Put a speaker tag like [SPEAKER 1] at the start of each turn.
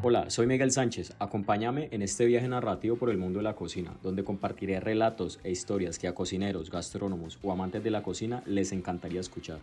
[SPEAKER 1] Hola, soy Miguel Sánchez. Acompáñame en este viaje narrativo por el mundo de la cocina, donde compartiré relatos e historias que a cocineros, gastrónomos o amantes de la cocina les encantaría escuchar.